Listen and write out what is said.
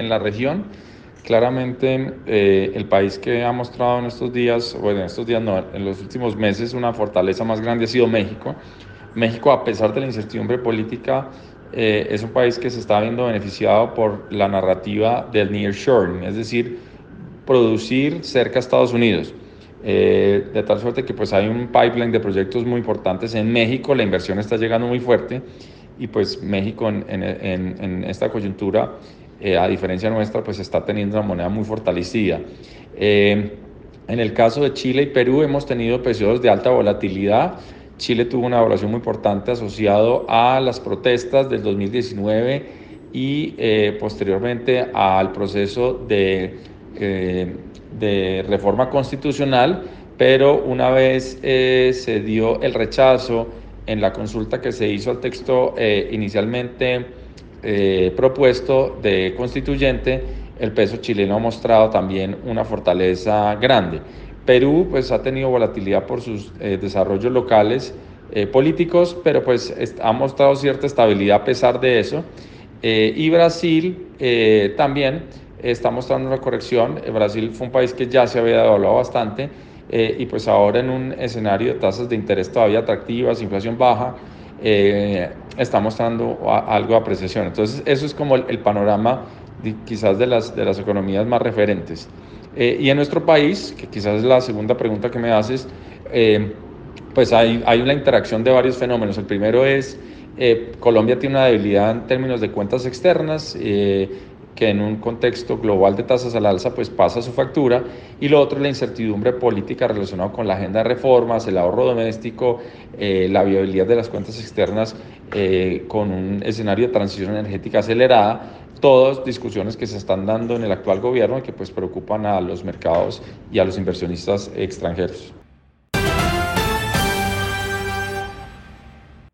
en la región. Claramente eh, el país que ha mostrado en estos días, bueno, en estos días no, en los últimos meses una fortaleza más grande ha sido México. México, a pesar de la incertidumbre política, eh, es un país que se está viendo beneficiado por la narrativa del nearshoring, es decir, producir cerca a Estados Unidos. Eh, de tal suerte que pues hay un pipeline de proyectos muy importantes en México, la inversión está llegando muy fuerte y pues México en, en, en esta coyuntura, eh, a diferencia nuestra, pues está teniendo una moneda muy fortalecida. Eh, en el caso de Chile y Perú hemos tenido periodos de alta volatilidad. Chile tuvo una evaluación muy importante asociado a las protestas del 2019 y posteriormente al proceso de de reforma constitucional, pero una vez eh, se dio el rechazo en la consulta que se hizo al texto eh, inicialmente eh, propuesto de constituyente, el peso chileno ha mostrado también una fortaleza grande. Perú pues ha tenido volatilidad por sus desarrollos locales políticos, pero pues ha mostrado cierta estabilidad a pesar de eso. y Brasil también está mostrando una corrección. Brasil fue un país que ya se había devaluado bastante eh, y pues ahora en un escenario de tasas de interés todavía atractivas, inflación baja, eh, está mostrando algo de apreciación. Entonces eso es como el, panorama quizás de las, de las economías más referentes. Eh, y en nuestro país, que quizás es la segunda pregunta que me haces, pues hay, hay una interacción de varios fenómenos. El primero es, Colombia tiene una debilidad en términos de cuentas externas, que en un contexto global de tasas al alza pues pasa su factura y lo otro es la incertidumbre política relacionada con la agenda de reformas, el ahorro doméstico, eh, la viabilidad de las cuentas externas eh, con un escenario de transición energética acelerada, todas discusiones que se están dando en el actual gobierno y que pues preocupan a los mercados y a los inversionistas extranjeros.